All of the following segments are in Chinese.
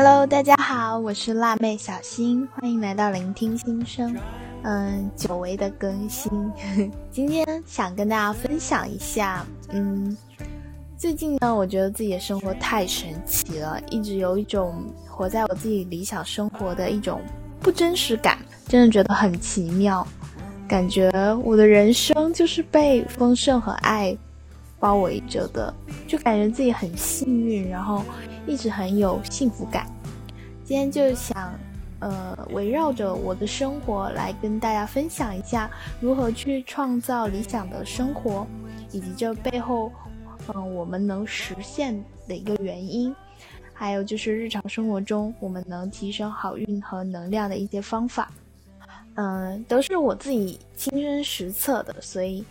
Hello，大家好，我是辣妹小新，欢迎来到聆听心声。嗯，久违的更新，今天想跟大家分享一下。嗯，最近呢，我觉得自己的生活太神奇了，一直有一种活在我自己理想生活的一种不真实感，真的觉得很奇妙，感觉我的人生就是被丰盛和爱包围着的，就感觉自己很幸运，然后一直很有幸福感。今天就想。呃，围绕着我的生活来跟大家分享一下如何去创造理想的生活，以及这背后，嗯，我们能实现的一个原因，还有就是日常生活中我们能提升好运和能量的一些方法，嗯，都是我自己亲身实测的，所以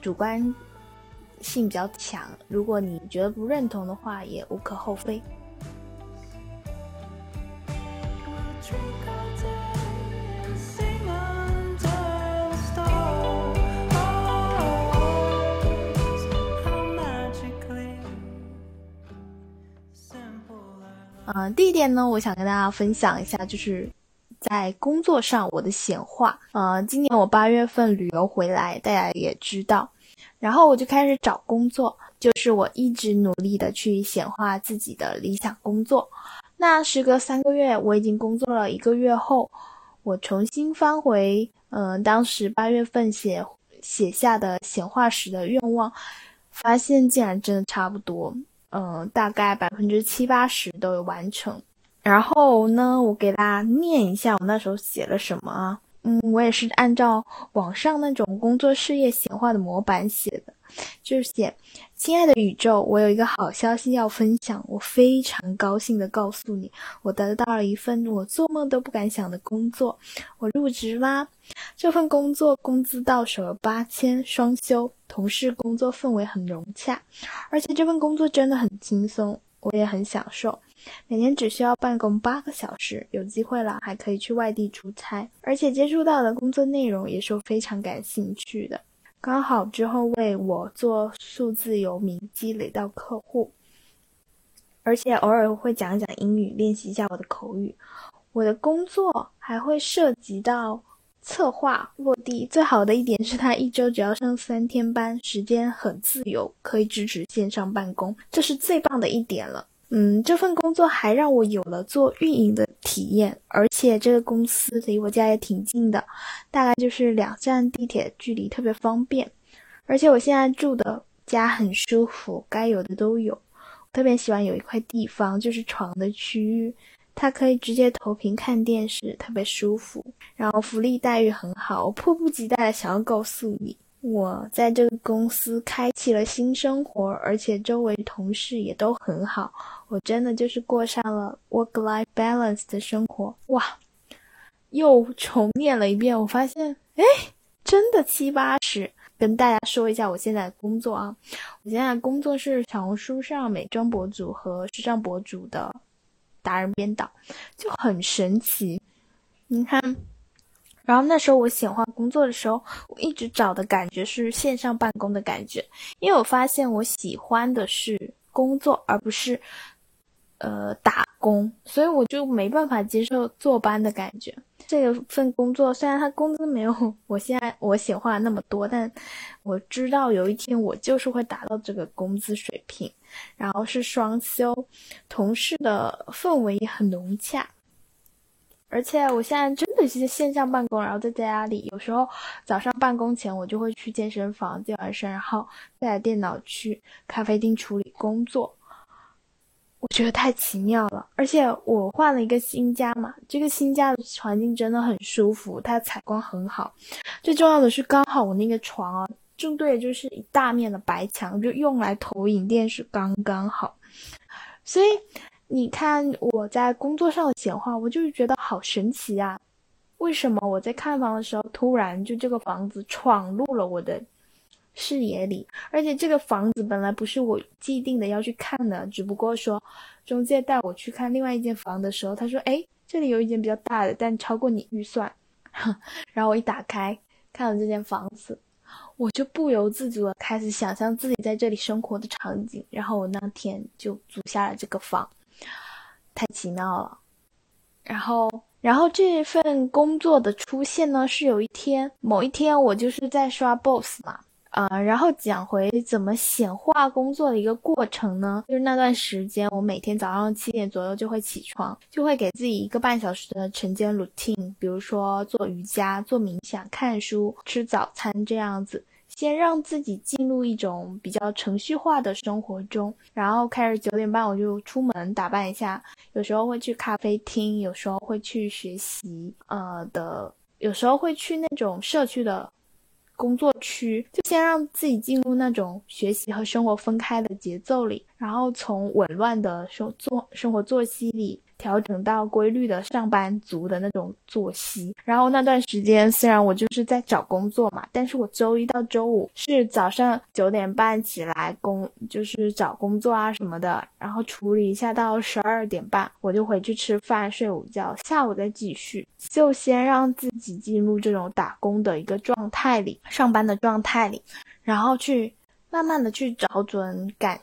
主观性比较强。如果你觉得不认同的话，也无可厚非。嗯，第一点呢，我想跟大家分享一下，就是在工作上我的显化。呃，今年我八月份旅游回来，大家也知道，然后我就开始找工作，就是我一直努力的去显化自己的理想工作。那时隔三个月，我已经工作了一个月后，我重新翻回，嗯，当时八月份写写下的显化时的愿望，发现竟然真的差不多。嗯，大概百分之七八十都有完成。然后呢，我给大家念一下我那时候写了什么啊？嗯，我也是按照网上那种工作事业显化的模板写的，就是写。亲爱的宇宙，我有一个好消息要分享。我非常高兴地告诉你，我得到了一份我做梦都不敢想的工作，我入职啦！这份工作工资到手了八千，双休，同事工作氛围很融洽，而且这份工作真的很轻松，我也很享受。每天只需要办公八个小时，有机会了还可以去外地出差，而且接触到的工作内容也是我非常感兴趣的。刚好之后为我做数字游民积累到客户，而且偶尔会讲一讲英语，练习一下我的口语。我的工作还会涉及到策划落地。最好的一点是，他一周只要上三天班，时间很自由，可以支持线上办公，这是最棒的一点了。嗯，这份工作还让我有了做运营的体验，而且这个公司离我家也挺近的，大概就是两站地铁距离，特别方便。而且我现在住的家很舒服，该有的都有。特别喜欢有一块地方，就是床的区域，它可以直接投屏看电视，特别舒服。然后福利待遇很好，我迫不及待的想要告诉你。我在这个公司开启了新生活，而且周围同事也都很好。我真的就是过上了 work-life balance 的生活。哇，又重念了一遍，我发现，哎，真的七八十。跟大家说一下我现在的工作啊，我现在工作是小红书上美妆博主和时尚博主的达人编导，就很神奇。你看。然后那时候我显化工作的时候，我一直找的感觉是线上办公的感觉，因为我发现我喜欢的是工作，而不是呃打工，所以我就没办法接受坐班的感觉。这份工作虽然它工资没有我现在我显化那么多，但我知道有一天我就是会达到这个工资水平。然后是双休，同事的氛围也很融洽。而且我现在真的是线上办公，然后在家里，有时候早上办公前我就会去健身房健完身，然后带着电脑去咖啡厅处理工作。我觉得太奇妙了，而且我换了一个新家嘛，这个新家的环境真的很舒服，它采光很好，最重要的是刚好我那个床啊，正对就是一大面的白墙，就用来投影电视刚刚好，所以。你看我在工作上的显化，我就是觉得好神奇啊！为什么我在看房的时候，突然就这个房子闯入了我的视野里？而且这个房子本来不是我既定的要去看的，只不过说中介带我去看另外一间房的时候，他说：“哎，这里有一间比较大的，但超过你预算。”然后我一打开看了这间房子，我就不由自主的开始想象自己在这里生活的场景，然后我那天就租下了这个房。太奇妙了。然后，然后这份工作的出现呢，是有一天，某一天我就是在刷 Boss 嘛。啊，然后讲回怎么显化工作的一个过程呢？就是那段时间，我每天早上七点左右就会起床，就会给自己一个半小时的晨间 routine，比如说做瑜伽、做冥想、看书、吃早餐这样子，先让自己进入一种比较程序化的生活中，然后开始九点半我就出门打扮一下，有时候会去咖啡厅，有时候会去学习，呃的，有时候会去那种社区的。工作区就先让自己进入那种学习和生活分开的节奏里，然后从紊乱的生作生活作息里。调整到规律的上班族的那种作息，然后那段时间虽然我就是在找工作嘛，但是我周一到周五是早上九点半起来工，就是找工作啊什么的，然后处理一下到十二点半，我就回去吃饭睡午觉，下午再继续，就先让自己进入这种打工的一个状态里，上班的状态里，然后去慢慢的去找准感。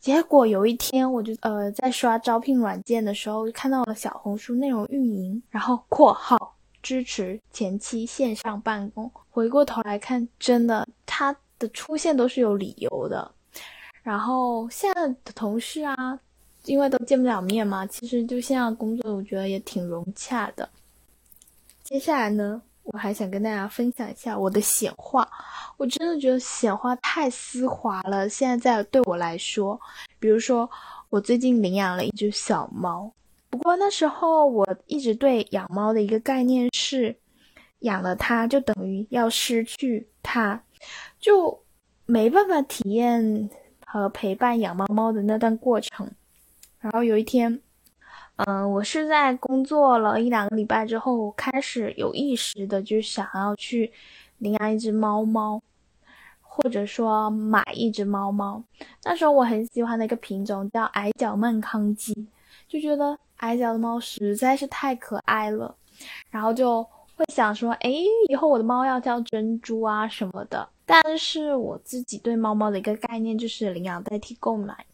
结果有一天，我就呃在刷招聘软件的时候，看到了小红书内容运营，然后括号支持前期线上办公。回过头来看，真的它的出现都是有理由的。然后现在的同事啊，因为都见不了面嘛，其实就线上工作，我觉得也挺融洽的。接下来呢？我还想跟大家分享一下我的显化，我真的觉得显化太丝滑了。现在在对我来说，比如说我最近领养了一只小猫，不过那时候我一直对养猫的一个概念是，养了它就等于要失去它，就没办法体验和陪伴养猫猫的那段过程。然后有一天。嗯，我是在工作了一两个礼拜之后，开始有意识的就想要去领养一只猫猫，或者说买一只猫猫。那时候我很喜欢的一个品种叫矮脚曼康基，就觉得矮脚的猫实在是太可爱了，然后就会想说，哎，以后我的猫要叫珍珠啊什么的。但是我自己对猫猫的一个概念就是领养代替购买。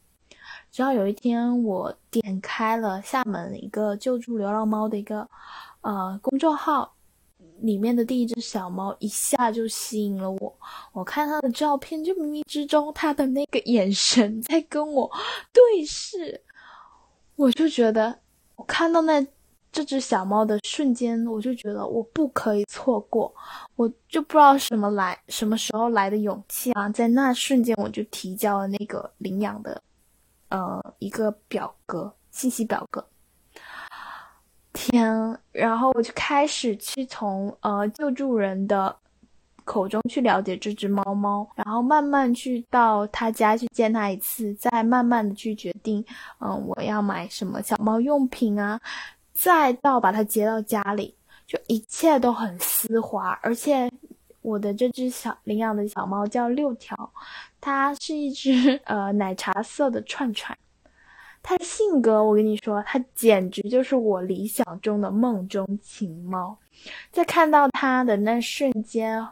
直到有一天，我点开了厦门一个救助流浪猫的一个呃公众号，里面的第一只小猫一下就吸引了我。我看它的照片，就冥冥之中，它的那个眼神在跟我对视，我就觉得，我看到那这只小猫的瞬间，我就觉得我不可以错过。我就不知道什么来，什么时候来的勇气啊，在那瞬间我就提交了那个领养的。呃，一个表格，信息表格。天，然后我就开始去从呃救助人的口中去了解这只猫猫，然后慢慢去到他家去见他一次，再慢慢的去决定，嗯，我要买什么小猫用品啊，再到把它接到家里，就一切都很丝滑，而且我的这只小领养的小猫叫六条。它是一只呃奶茶色的串串，它的性格我跟你说，它简直就是我理想中的梦中情猫。在看到它的那瞬间，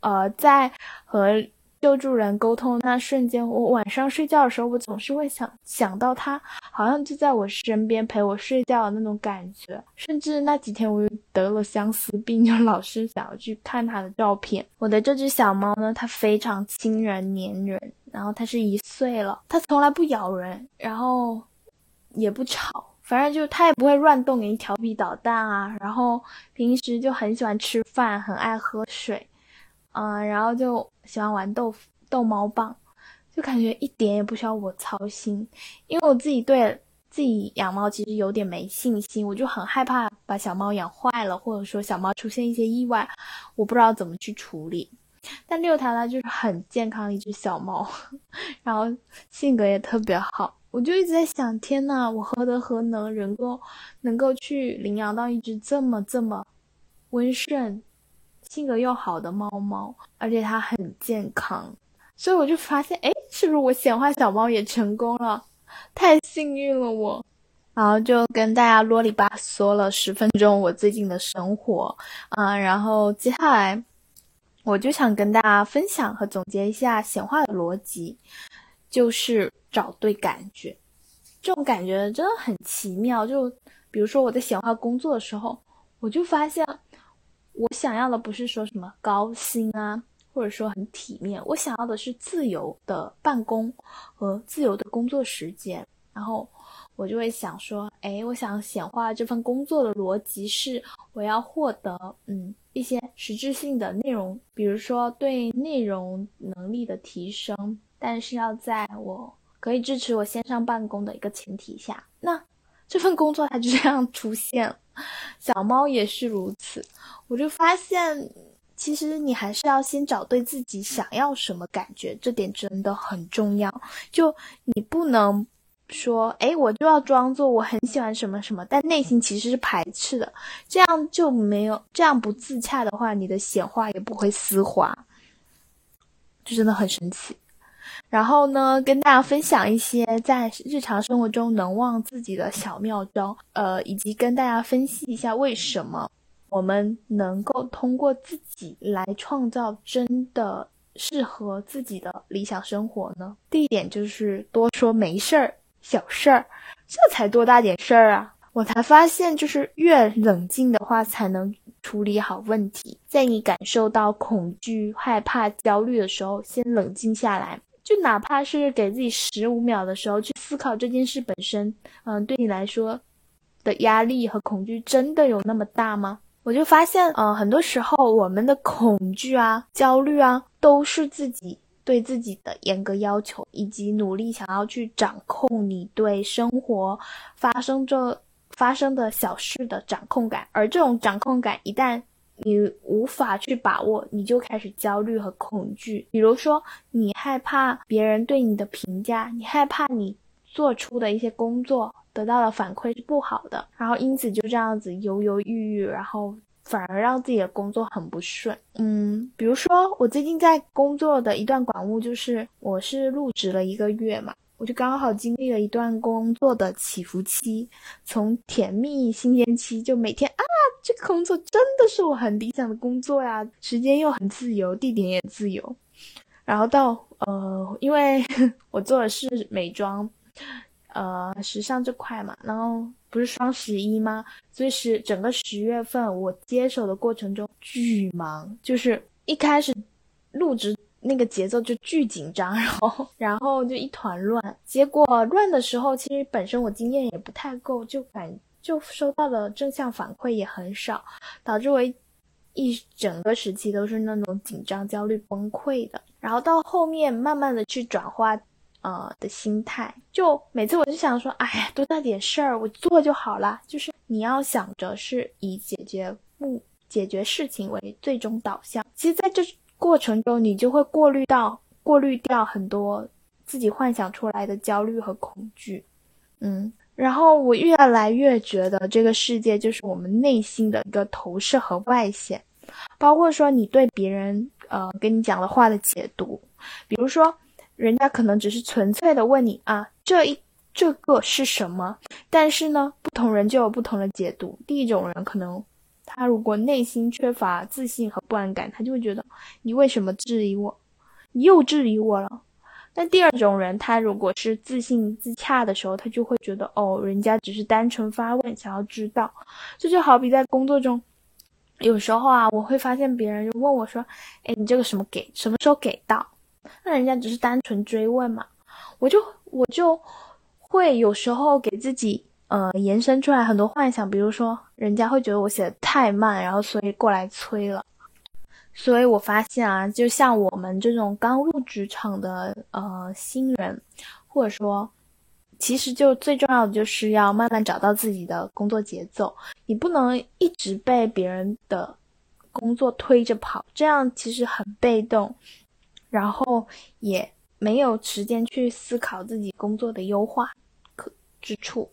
呃，在和。救助人沟通那瞬间，我晚上睡觉的时候，我总是会想想到他，好像就在我身边陪我睡觉的那种感觉。甚至那几天我又得了相思病，就老是想要去看他的照片。我的这只小猫呢，它非常亲人粘人，然后它是一岁了，它从来不咬人，然后也不吵，反正就它也不会乱动，给你调皮捣蛋啊。然后平时就很喜欢吃饭，很爱喝水。嗯，然后就喜欢玩逗逗猫棒，就感觉一点也不需要我操心，因为我自己对自己养猫其实有点没信心，我就很害怕把小猫养坏了，或者说小猫出现一些意外，我不知道怎么去处理。但六条它就是很健康的一只小猫，然后性格也特别好，我就一直在想，天呐，我何德何能，能够能够去领养到一只这么这么温顺。性格又好的猫猫，而且它很健康，所以我就发现，哎，是不是我显化小猫也成功了？太幸运了我！然后就跟大家啰里吧嗦了十分钟我最近的生活，啊，然后接下来我就想跟大家分享和总结一下显化的逻辑，就是找对感觉。这种感觉真的很奇妙。就比如说我在显化工作的时候，我就发现我想要的不是说什么高薪啊，或者说很体面，我想要的是自由的办公和自由的工作时间。然后我就会想说，哎，我想显化这份工作的逻辑是，我要获得嗯一些实质性的内容，比如说对内容能力的提升，但是要在我可以支持我线上办公的一个前提下，那这份工作它就这样出现了。小猫也是如此，我就发现，其实你还是要先找对自己想要什么感觉，这点真的很重要。就你不能说，哎，我就要装作我很喜欢什么什么，但内心其实是排斥的，这样就没有这样不自洽的话，你的显化也不会丝滑，就真的很神奇。然后呢，跟大家分享一些在日常生活中能忘自己的小妙招，呃，以及跟大家分析一下为什么我们能够通过自己来创造真的适合自己的理想生活呢？第一点就是多说没事儿、小事儿，这才多大点事儿啊！我才发现，就是越冷静的话，才能处理好问题。在你感受到恐惧、害怕、焦虑的时候，先冷静下来。就哪怕是给自己十五秒的时候去思考这件事本身，嗯，对你来说的压力和恐惧真的有那么大吗？我就发现，嗯，很多时候我们的恐惧啊、焦虑啊，都是自己对自己的严格要求，以及努力想要去掌控你对生活发生着发生的小事的掌控感，而这种掌控感一旦。你无法去把握，你就开始焦虑和恐惧。比如说，你害怕别人对你的评价，你害怕你做出的一些工作得到的反馈是不好的，然后因此就这样子犹犹豫豫，然后反而让自己的工作很不顺。嗯，比如说我最近在工作的一段感悟就是，我是入职了一个月嘛。我就刚好经历了一段工作的起伏期，从甜蜜新鲜期，就每天啊，这个工作真的是我很理想的工作呀，时间又很自由，地点也自由，然后到呃，因为 我做的是美妆，呃，时尚这块嘛，然后不是双十一吗？所以是整个十月份我接手的过程中巨忙，就是一开始入职。那个节奏就巨紧张，然后然后就一团乱。结果乱的时候，其实本身我经验也不太够，就感就收到的正向反馈也很少，导致我一整个时期都是那种紧张、焦虑、崩溃的。然后到后面慢慢的去转化，呃的心态，就每次我就想说，哎呀，多大点事儿，我做就好了。就是你要想着是以解决目解决事情为最终导向。其实在这。过程中，你就会过滤到、过滤掉很多自己幻想出来的焦虑和恐惧，嗯，然后我越来越觉得这个世界就是我们内心的一个投射和外显，包括说你对别人呃跟你讲的话的解读，比如说人家可能只是纯粹的问你啊，这一这个是什么，但是呢，不同人就有不同的解读，第一种人可能。他如果内心缺乏自信和不安感，他就会觉得你为什么质疑我？你又质疑我了。但第二种人，他如果是自信自洽的时候，他就会觉得哦，人家只是单纯发问，想要知道。这就好比在工作中，有时候啊，我会发现别人就问我说：“哎，你这个什么给什么时候给到？”那人家只是单纯追问嘛，我就我就会有时候给自己。呃，延伸出来很多幻想，比如说人家会觉得我写的太慢，然后所以过来催了。所以我发现啊，就像我们这种刚入职场的呃新人，或者说，其实就最重要的就是要慢慢找到自己的工作节奏。你不能一直被别人的工作推着跑，这样其实很被动，然后也没有时间去思考自己工作的优化可之处。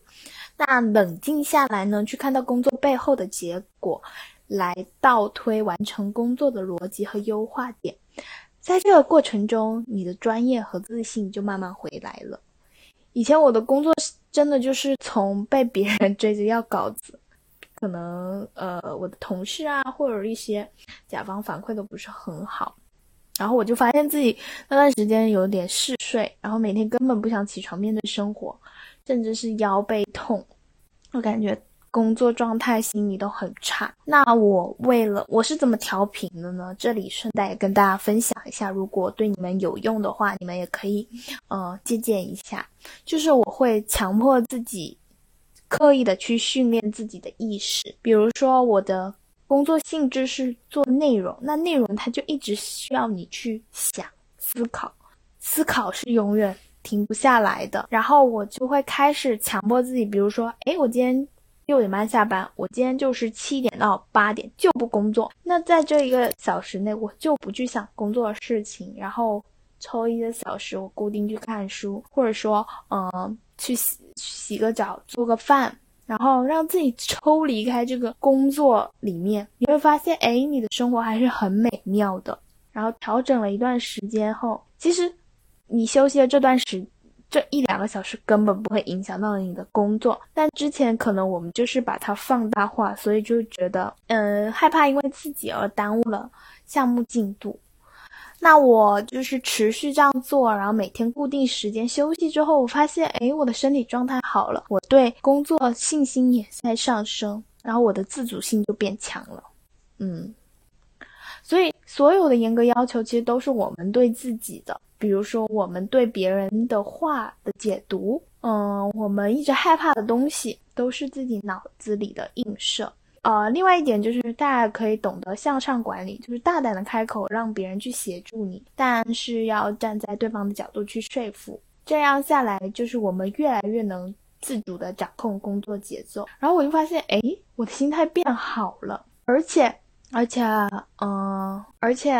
那冷静下来呢，去看到工作背后的结果，来倒推完成工作的逻辑和优化点，在这个过程中，你的专业和自信就慢慢回来了。以前我的工作真的就是从被别人 追着要稿子，可能呃我的同事啊或者一些甲方反馈都不是很好，然后我就发现自己那段时间有点事睡，然后每天根本不想起床面对生活。甚至是腰背痛，我感觉工作状态、心理都很差。那我为了我是怎么调频的呢？这里顺带跟大家分享一下，如果对你们有用的话，你们也可以呃借鉴一下。就是我会强迫自己，刻意的去训练自己的意识，比如说我的。工作性质是做内容，那内容它就一直需要你去想、思考，思考是永远停不下来的。然后我就会开始强迫自己，比如说，哎，我今天六点半下班，我今天就是七点到八点就不工作。那在这一个小时内，我就不去想工作的事情，然后抽一个小时，我固定去看书，或者说，嗯，去洗洗个澡，做个饭。然后让自己抽离开这个工作里面，你会发现，哎，你的生活还是很美妙的。然后调整了一段时间后，其实你休息的这段时这一两个小时根本不会影响到你的工作。但之前可能我们就是把它放大化，所以就觉得，嗯，害怕因为自己而耽误了项目进度。那我就是持续这样做，然后每天固定时间休息之后，我发现，哎，我的身体状态好了，我对工作信心也在上升，然后我的自主性就变强了，嗯，所以所有的严格要求其实都是我们对自己的，比如说我们对别人的话的解读，嗯，我们一直害怕的东西，都是自己脑子里的映射。呃，另外一点就是大家可以懂得向上管理，就是大胆的开口，让别人去协助你，但是要站在对方的角度去说服。这样下来，就是我们越来越能自主的掌控工作节奏。然后我就发现，哎，我的心态变好了，而且，而且，嗯，而且，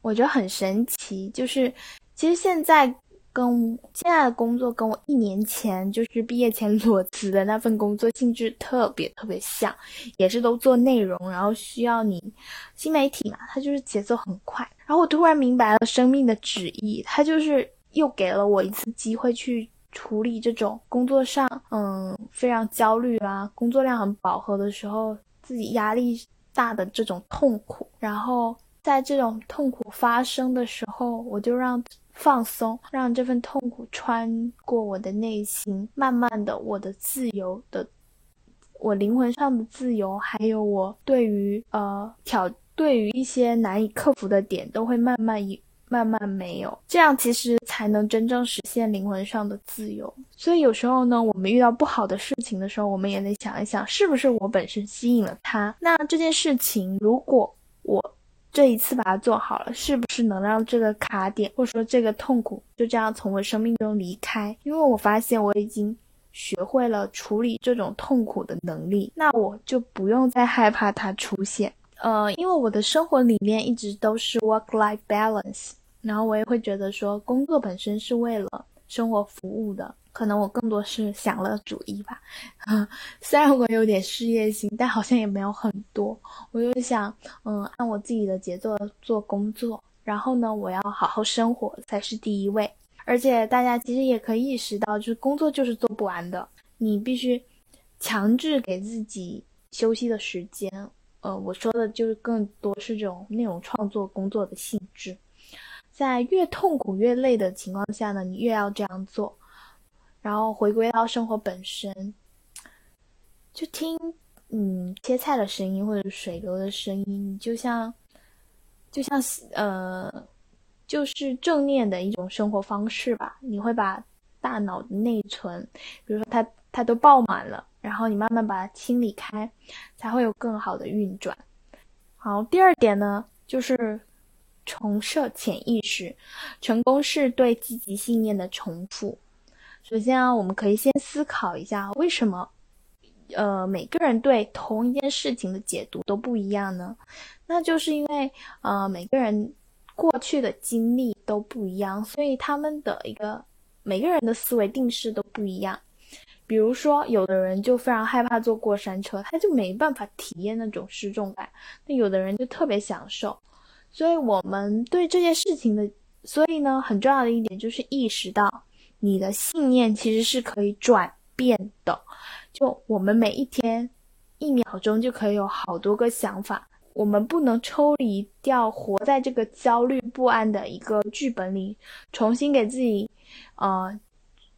我觉得很神奇，就是其实现在。跟现在的工作跟我一年前就是毕业前裸辞的那份工作性质特别特别像，也是都做内容，然后需要你新媒体嘛，它就是节奏很快。然后我突然明白了生命的旨意，它就是又给了我一次机会去处理这种工作上嗯非常焦虑啊，工作量很饱和的时候，自己压力大的这种痛苦。然后在这种痛苦发生的时候，我就让。放松，让这份痛苦穿过我的内心，慢慢的，我的自由的，我灵魂上的自由，还有我对于呃挑，对于一些难以克服的点，都会慢慢一慢慢没有，这样其实才能真正实现灵魂上的自由。所以有时候呢，我们遇到不好的事情的时候，我们也得想一想，是不是我本身吸引了他？那这件事情，如果我。这一次把它做好了，是不是能让这个卡点或者说这个痛苦就这样从我生命中离开？因为我发现我已经学会了处理这种痛苦的能力，那我就不用再害怕它出现。呃，因为我的生活理念一直都是 work-life balance，然后我也会觉得说工作本身是为了生活服务的。可能我更多是享乐主义吧，虽然我有点事业心，但好像也没有很多。我就想，嗯，按我自己的节奏做工作，然后呢，我要好好生活才是第一位。而且大家其实也可以意识到，就是工作就是做不完的，你必须强制给自己休息的时间。呃，我说的就是更多是这种内容创作工作的性质，在越痛苦越累的情况下呢，你越要这样做。然后回归到生活本身，就听嗯切菜的声音或者水流的声音，就像就像呃就是正念的一种生活方式吧。你会把大脑的内存，比如说它它都爆满了，然后你慢慢把它清理开，才会有更好的运转。好，第二点呢，就是重设潜意识，成功是对积极信念的重复。首先啊，我们可以先思考一下，为什么，呃，每个人对同一件事情的解读都不一样呢？那就是因为，呃，每个人过去的经历都不一样，所以他们的一个每个人的思维定式都不一样。比如说，有的人就非常害怕坐过山车，他就没办法体验那种失重感；那有的人就特别享受。所以，我们对这件事情的，所以呢，很重要的一点就是意识到。你的信念其实是可以转变的，就我们每一天一秒钟就可以有好多个想法，我们不能抽离掉活在这个焦虑不安的一个剧本里，重新给自己，呃，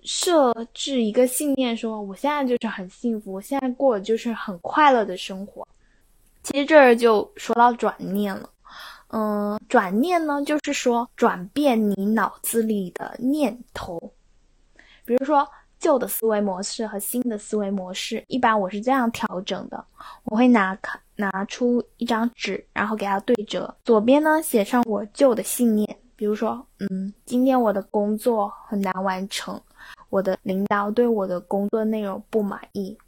设置一个信念，说我现在就是很幸福，我现在过的就是很快乐的生活。其实这儿就说到转念了，嗯，转念呢，就是说转变你脑子里的念头，比如说旧的思维模式和新的思维模式，一般我是这样调整的，我会拿拿出一张纸，然后给它对折，左边呢写上我旧的信念。比如说，嗯，今天我的工作很难完成，我的领导对我的工作内容不满意，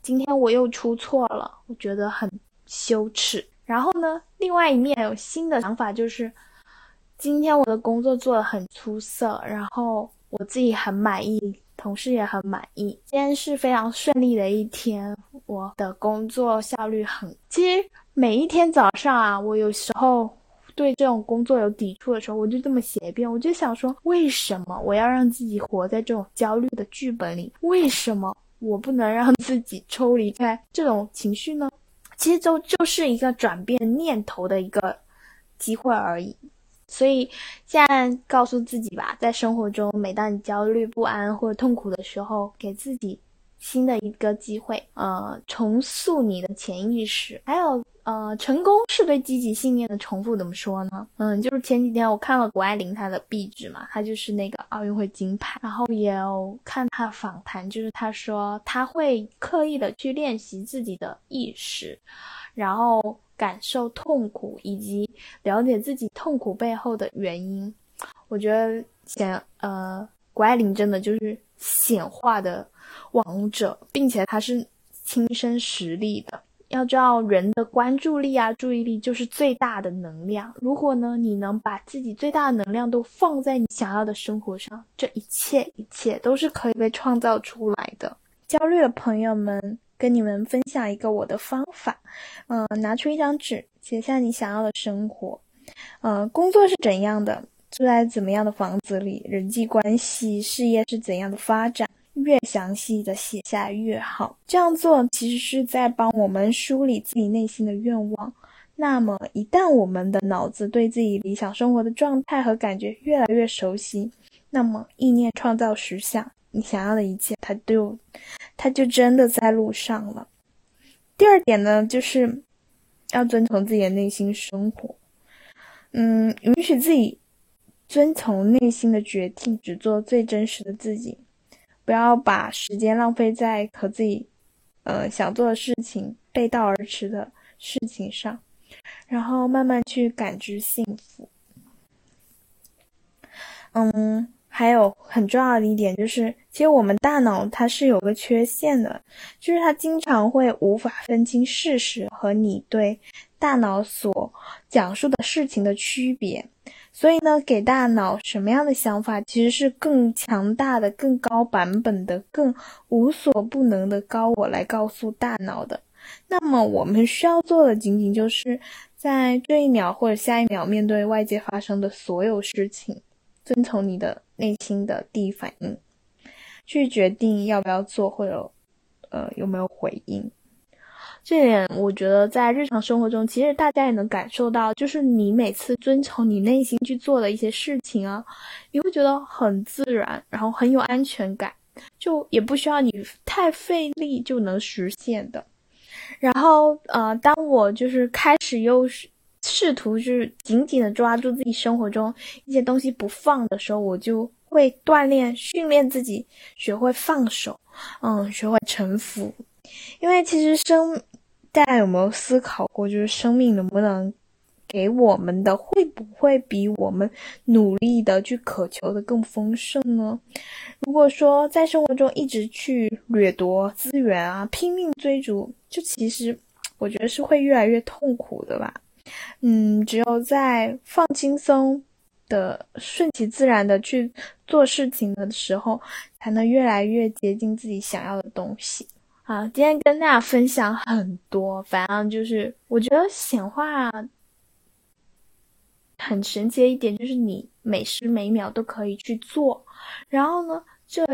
今天我又出错了，我觉得很羞耻。然后呢，另外一面有新的想法，就是今天我的工作做得很出色，然后我自己很满意，同事也很满意，今天是非常顺利的一天，我的工作效率很。其实每一天早上啊，我有时候。对这种工作有抵触的时候，我就这么写一遍。我就想说，为什么我要让自己活在这种焦虑的剧本里？为什么我不能让自己抽离开这种情绪呢？其实就就是一个转变念头的一个机会而已。所以现在告诉自己吧，在生活中，每当你焦虑不安或者痛苦的时候，给自己。新的一个机会，呃，重塑你的潜意识，还有，呃，成功是对积极信念的重复，怎么说呢？嗯，就是前几天我看了谷爱凌她的壁纸嘛，她就是那个奥运会金牌，然后也有看她访谈，就是她说她会刻意的去练习自己的意识，然后感受痛苦以及了解自己痛苦背后的原因。我觉得显，呃，谷爱凌真的就是显化的。王者，并且她是亲身实力的。要知道，人的关注力啊、注意力就是最大的能量。如果呢，你能把自己最大的能量都放在你想要的生活上，这一切一切都是可以被创造出来的。焦虑的朋友们，跟你们分享一个我的方法。嗯，拿出一张纸，写下你想要的生活。嗯，工作是怎样的？住在怎么样的房子里？人际关系、事业是怎样的发展？越详细的写下越好，这样做其实是在帮我们梳理自己内心的愿望。那么，一旦我们的脑子对自己理想生活的状态和感觉越来越熟悉，那么意念创造实相，你想要的一切，它就，它就真的在路上了。第二点呢，就是要遵从自己的内心生活，嗯，允许自己遵从内心的决定，只做最真实的自己。不要把时间浪费在和自己，呃，想做的事情背道而驰的事情上，然后慢慢去感知幸福。嗯，还有很重要的一点就是，其实我们大脑它是有个缺陷的，就是它经常会无法分清事实和你对大脑所讲述的事情的区别。所以呢，给大脑什么样的想法，其实是更强大的、更高版本的、更无所不能的高我来告诉大脑的。那么我们需要做的，仅仅就是在这一秒或者下一秒面对外界发生的所有事情，遵从你的内心的第一反应，去决定要不要做，或者呃有没有回应。这点我觉得在日常生活中，其实大家也能感受到，就是你每次遵从你内心去做的一些事情啊，你会觉得很自然，然后很有安全感，就也不需要你太费力就能实现的。然后，呃，当我就是开始又是试图就是紧紧的抓住自己生活中一些东西不放的时候，我就会锻炼训练自己学会放手，嗯，学会臣服，因为其实生。大家有没有思考过，就是生命能不能给我们的，会不会比我们努力的去渴求的更丰盛呢？如果说在生活中一直去掠夺资源啊，拼命追逐，就其实我觉得是会越来越痛苦的吧。嗯，只有在放轻松的、顺其自然的去做事情的时候，才能越来越接近自己想要的东西。啊，今天跟大家分享很多，反正就是我觉得显化很神奇的一点，就是你每时每秒都可以去做，然后呢，这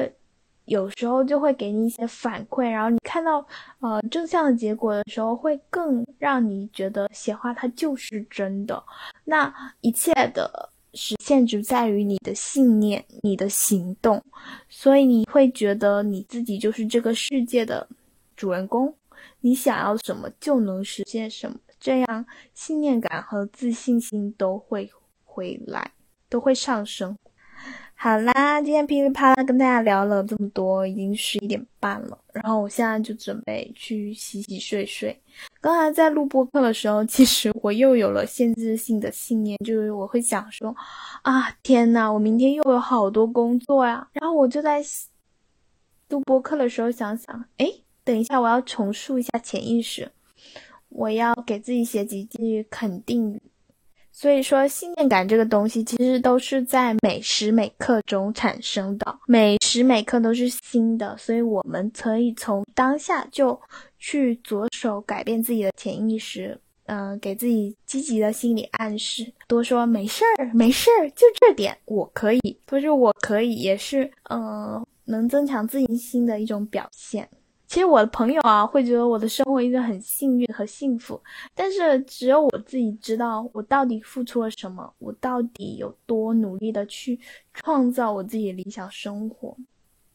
有时候就会给你一些反馈，然后你看到呃正向的结果的时候，会更让你觉得显化它就是真的。那一切的实现只在于你的信念、你的行动，所以你会觉得你自己就是这个世界的主人公，你想要什么就能实现什么，这样信念感和自信心都会回来，都会上升。好啦，今天噼里啪啦跟大家聊了这么多，已经十一点半了，然后我现在就准备去洗洗睡睡。刚才在录播课的时候，其实我又有了限制性的信念，就是我会想说，啊天呐，我明天又有好多工作呀。然后我就在录播课的时候想想，哎，等一下我要重塑一下潜意识，我要给自己写几句肯定语。所以说，信念感这个东西，其实都是在每时每刻中产生的，每时每刻都是新的。所以，我们可以从当下就去着手改变自己的潜意识，嗯，给自己积极的心理暗示，多说没事儿，没事儿，就这点我可以，不是我可以，也是嗯，能增强自信心的一种表现。其实我的朋友啊，会觉得我的生活一直很幸运和幸福，但是只有我自己知道我到底付出了什么，我到底有多努力的去创造我自己理想生活。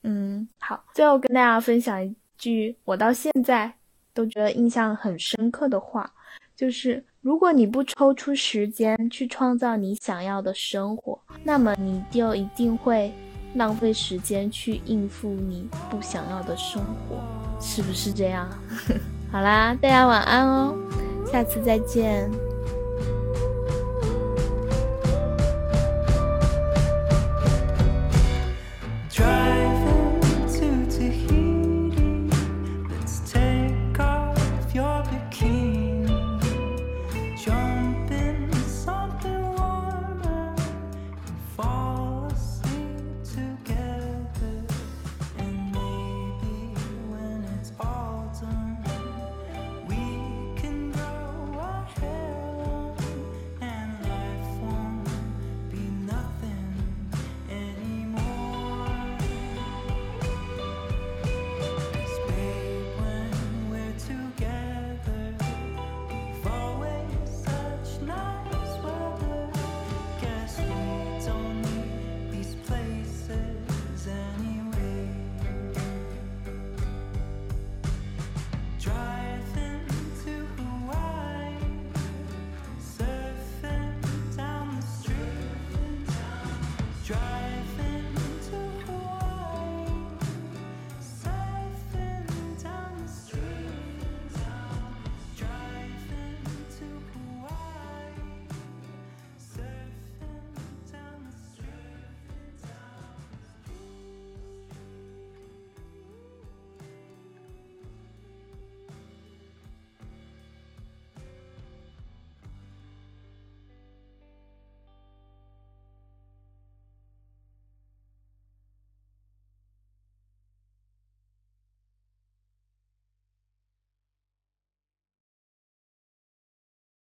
嗯，好，最后跟大家分享一句我到现在都觉得印象很深刻的话，就是如果你不抽出时间去创造你想要的生活，那么你就一定会浪费时间去应付你不想要的生活。是不是这样？好啦，大家晚安哦，下次再见。